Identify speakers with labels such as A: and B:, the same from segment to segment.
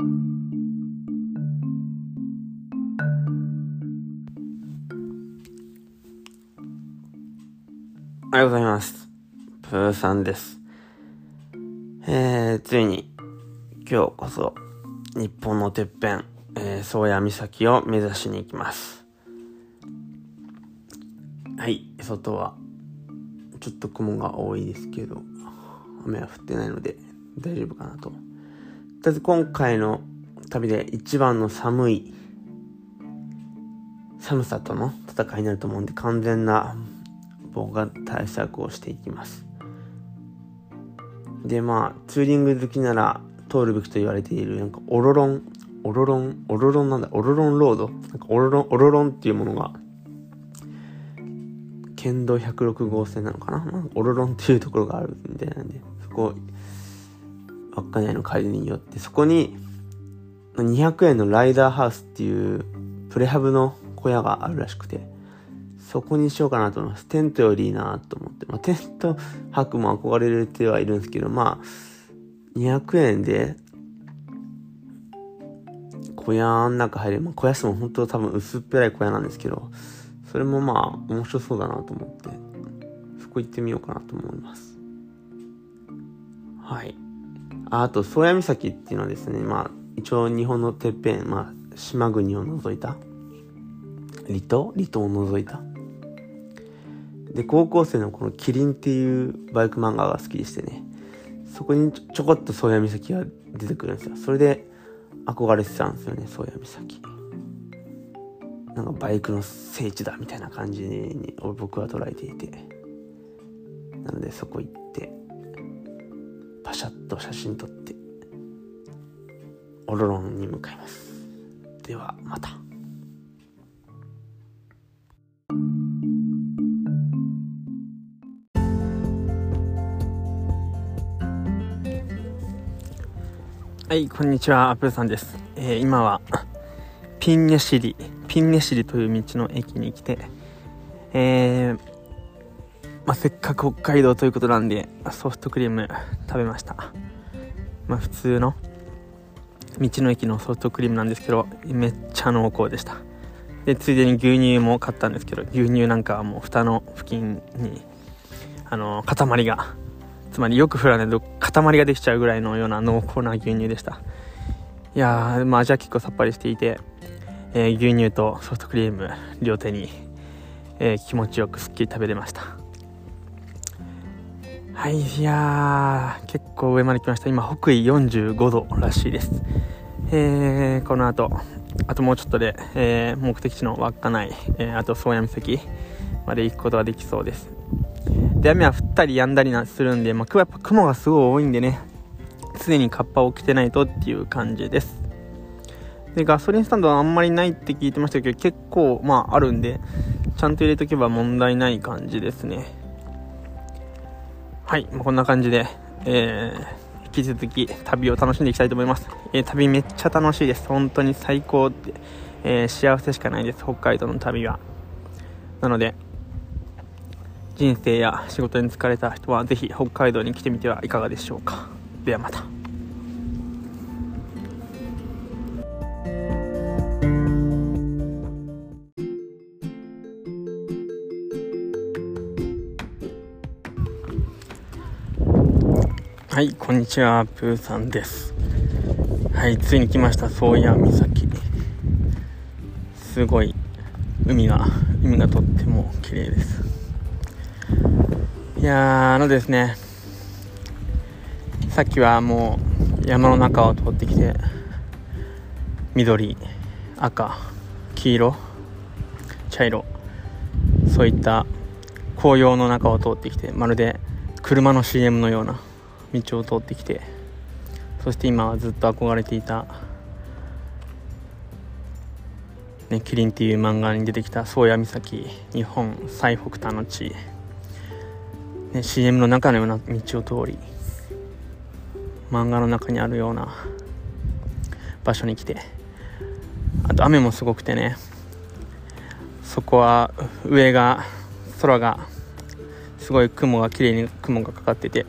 A: おはようございます。プーさんです。えー、ついに、今日こそ、日本のてっぺん、えー、宗谷岬を目指しに行きます。はい、外は、ちょっと雲が多いですけど、雨は降ってないので、大丈夫かなと。とりあえず今回の旅で一番の寒い、寒さとの戦いになると思うんで、完全な方が対策をしていきます。で、まあ、ツーリング好きなら通るべきと言われている、なんかオロロン、オロロン、オロロンなんだ、オロロンロード？なんかオロロン、オロロンっていうものが、県道106号線なのかな、まあ、オロロンっていうところがあるみたいなんで、そこを、稚内の帰りによって、そこに、200円のライダーハウスっていうプレハブの小屋があるらしくて、そこにしようかなと思います。テントよりいいなと思って。まあ、テント泊も憧れてはいるんですけど、まあ、200円で、小屋の中入れ、まあ、小屋室も本当多分薄っぺらい小屋なんですけど、それもまあ、面白そうだなと思って、そこ行ってみようかなと思います。はい。あと、宗谷岬っていうのはですね、まあ、一応日本のてっぺん、まあ、島国を除いた、離島？離島を除いたで、高校生のこのキリンっていうバイク漫画が好きでしてね、そこにちょこっと宗谷岬が出てくるんですよ。それで憧れてたんですよね、宗谷岬。なんかバイクの聖地だみたいな感じに僕は捉えていて。なのでそこ行って、シャッと写真撮って、オロロンに向かいます。では、また。はい、こんにちは、アップルさんです。えー、今は、ピンネシリ、ピンネシリという道の駅に来て、えー、まあ、せっかく北海道ということなんで、ソフトクリーム食べました。まあ、普通の道の駅のソフトクリームなんですけど、めっちゃ濃厚でした。で、ついでに牛乳も買ったんですけど、牛乳なんかはもう蓋の付近に、あの、塊がつまりよく降らないと塊ができちゃうぐらいのような濃厚な牛乳でしたいやー、まあ、味は結構さっぱりしていて、えー、牛乳とソフトクリーム両手に、えー、気持ちよくすっきり食べれましたはいいやー結構上まで来ました今北緯45度らしいですえー、この後あともうちょっとで、えー、目的地の稚内、えー、あと宗谷岬まで行くことができそうですで、雨は降ったり止んだりなするんで、まあ、やっぱ雲がすごい多いんでね、常にカッパを着てないとっていう感じです。で、ガソリンスタンドはあんまりないって聞いてましたけど、結構、まあ、あるんで、ちゃんと入れとけば問題ない感じですね。はい、こんな感じで、えー、引き続き旅を楽しんでいきたいと思います。えー、旅めっちゃ楽しいです。本当に最高って、えー、幸せしかないです。北海道の旅は。なので、人生や仕事に疲れた人はぜひ北海道に来てみてはいかがでしょうかではまたはいこんにちはプーさんです。はいついに来ました宗谷岬。すごい海が海がとっても綺麗です。いやあのですねさっきはもう山の中を通ってきて緑赤黄色茶色そういった紅葉の中を通ってきてまるで車の CM のような道を通ってきてそして今はずっと憧れていたね、キリンっていう漫画に出てきた宗谷岬日本最北端の地ね、CM の中のような道を通り漫画の中にあるような場所に来てあと雨もすごくてねそこは上が空がすごい雲が綺麗に雲がかかってて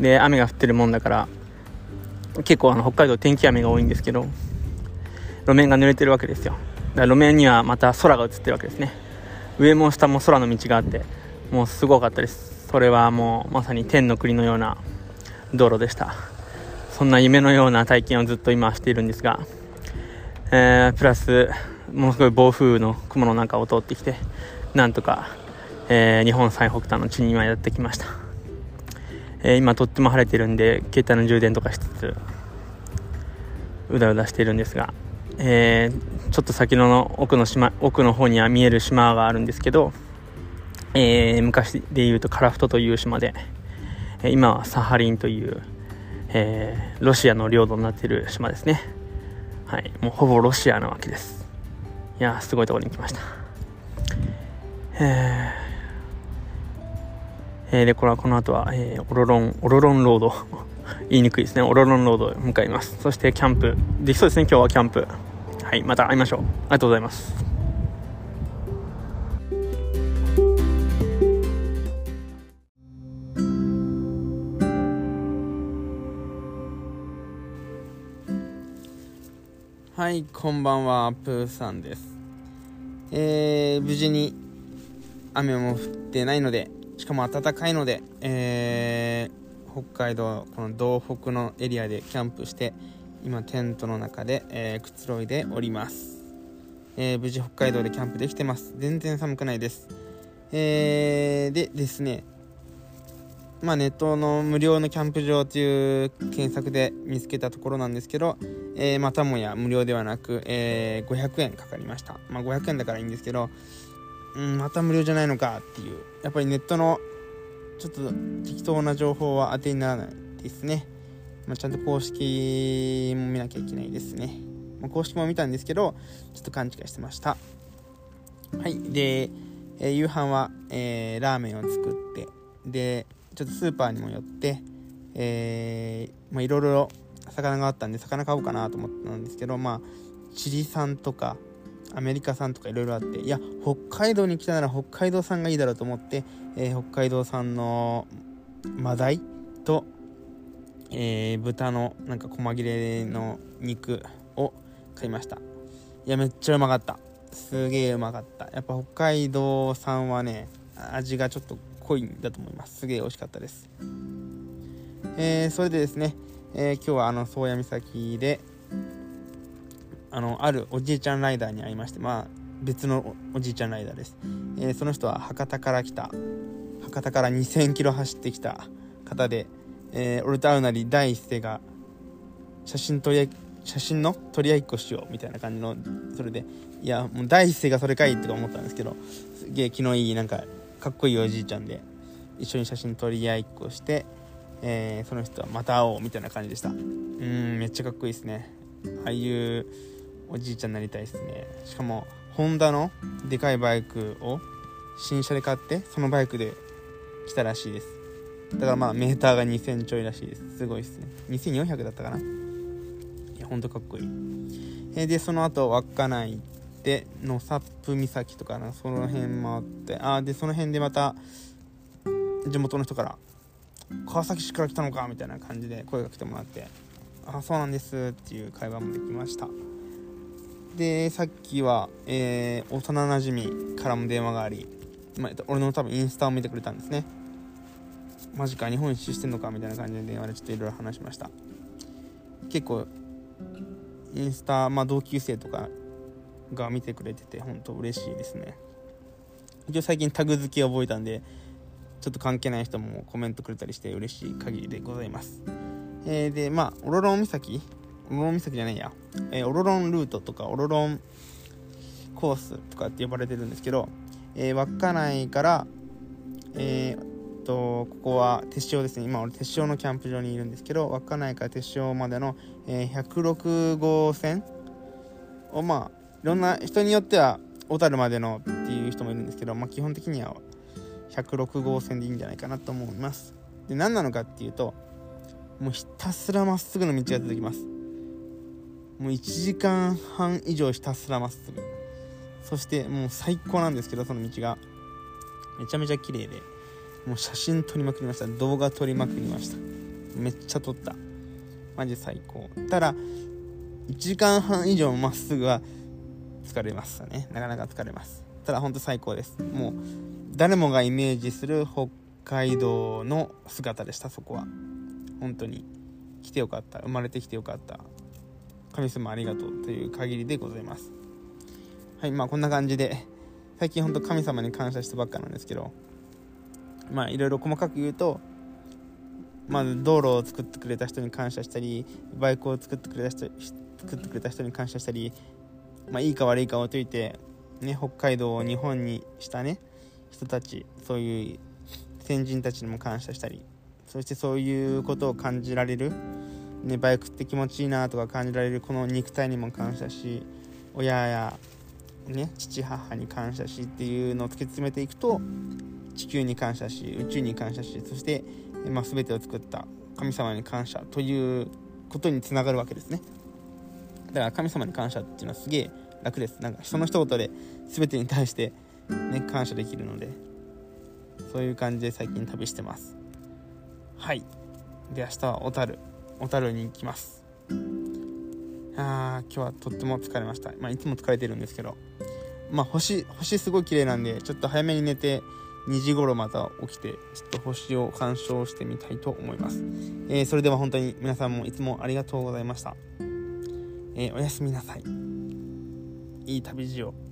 A: で雨が降ってるもんだから結構あの北海道天気雨が多いんですけど路面が濡れてるわけですよ。だから路面にはまた空が映ってるわけですね。上も下も空の道があってもうすごかったです。それはもうまさに天の国のような道路でした。そんな夢のような体験をずっと今しているんですが、えー、プラスものすごい暴風雨の雲の中を通ってきてなんとか、えー、日本最北端の地に今やってきました、えー、今とっても晴れてるんで携帯の充電とかしつつうだうだしているんですが、えー、ちょっと先の奥の島奥の方には見える島があるんですけど、えー、昔でいうとカラフトという島で、今はサハリンという、え、ロシアの領土になっている島ですね。はいもうほぼロシアなわけです。いやすごいところに来ました。えー、えー、でこれはこの後は、えー、オロロンオロロンロード。言いにくいですね。オロロンロードへ向かいます。そしてキャンプ。できそうですね。今日はキャンプ。はい。また会いましょう。ありがとうございます。
B: はい。こんばんは。プーさんです。えー、無事に雨も降ってないのでしかも暖かいので、えー北海道この道北のエリアでキャンプして今テントの中で、えー、くつろいでおります、えー、無事北海道でキャンプできてます。全然寒くないです。えー、でですねまあ、ネットの無料のキャンプ場という検索で見つけたところなんですけど、えー、またもや無料ではなく、えー、500円かかりました。まあ、500円だからいいんですけど、うん、また無料じゃないのかっていう。やっぱりネットのちょっと適当な情報は当てにならないですね。まあ、ちゃんと公式も見なきゃいけないですね。まあ、公式も見たんですけど、ちょっと勘違いしてました。はい。で、えー、夕飯は、えー、ラーメンを作って、で、ちょっとスーパーにも寄って、えー、まあ、いろいろ魚があったんで、魚買おうかなと思ったんですけど、まあ、チリ産とか、アメリカ産とかいろいろあっていや北海道に来たなら北海道産がいいだろうと思って、えー、北海道産のマダイと、えー、豚のなんか細切れの肉を買いました。いやめっちゃうまかった。すげえうまかった。やっぱ北海道産はね味がちょっと濃いんだと思います。すげえ美味しかったです。えー、それでですね、え、今日はあの宗谷岬であのあるおじいちゃんライダーに会いましてまあ別のおじいちゃんライダーです、えー、その人は博多から来た。博多から2000キロ走ってきた方で、えー、俺と会うなり第一声が写真撮り写真の取り合いっこしようみたいな感じのそれでいやもう第一声がそれかいって思ったんですけどすげえ気のいいなんかかっこいいおじいちゃんで一緒に写真撮り合いっこして、えー、その人はまた会おうみたいな感じでした。うんめっちゃかっこいいですね。ああいうおじいちゃんになりたいですね。しかもホンダのでかいバイクを新車で買ってそのバイクで来たらしいです。だからまあメーターが2000ちょいらしいです。すごいですね。2400だったかな。いやほんとかっこいい、え、でその後稚内行って野サップ岬とかなその辺回って。あでその辺でまた地元の人から川崎市から来たのかみたいな感じで声が来てもらってあそうなんですっていう会話もできました。でさっきは、えー、幼なじみからも電話があり、まあ、俺の多分インスタを見てくれたんですね。マジか日本一周してんのかみたいな感じで電話でちょっといろいろ話しました。結構インスタ、まあ、同級生とかが見てくれてて本当嬉しいですね。一応最近タグ付け覚えたんでちょっと関係ない人もコメントくれたりして嬉しい限りでございます。えー、でまあオロロン岬オロロン岬じゃないや、えー、オロロンルートとかオロロンコースとかって呼ばれてるんですけど、えー、稚内から、えー、とここは手塩ですね。今俺手塩のキャンプ場にいるんですけど稚内から手塩までの、えー、106号線をまあいろんな人によっては小樽までのっていう人もいるんですけど、まあ、基本的には106号線でいいんじゃないかなと思います。で何なのかっていうともうひたすらまっすぐの道が続きます。もう1時間半以上ひたすらまっすぐそしてもう最高なんですけどその道が。めちゃめちゃ綺麗で。もう写真撮りまくりました。動画撮りまくりました。めっちゃ撮った。マジ最高。ただ1時間半以上まっすぐは疲れますね。なかなか疲れます。ただほんと最高です。もう誰もがイメージする北海道の姿でしたそこは。本当に。来てよかった。生まれてきてよかった。神様ありがとうという限りでございます。はいまあこんな感じで最近ほんと神様に感謝してばっかなんですけどまあいろいろ細かく言うとまず道路を作ってくれた人に感謝したりバイクを作ってくれた人作ってくれた人に感謝したりまあいいか悪いか置いといてね北海道を日本にしたね人たちそういう先人たちにも感謝したりそしてそういうことを感じられる、ね、バイクって気持ちいいなとか感じられるこの肉体にも感謝し親や、ね、父母に感謝しっていうのを突き詰めていくと地球に感謝し宇宙に感謝しそして、まあ、全てを作った神様に感謝ということにつながるわけですね。だから神様に感謝っていうのはすげえ楽です。なんか人の一言で全てに対してね感謝できるのでそういう感じで最近旅してます。はい。で明日は小樽。小樽に行きます。あー今日はとっても疲れました。まあいつも疲れてるんですけど。まあ星星すごい綺麗なんでちょっと早めに寝て2時頃また起きてちょっと星を鑑賞してみたいと思います、えー、それでは本当に皆さんもいつもありがとうございました、えー、おやすみなさい。いい旅路を。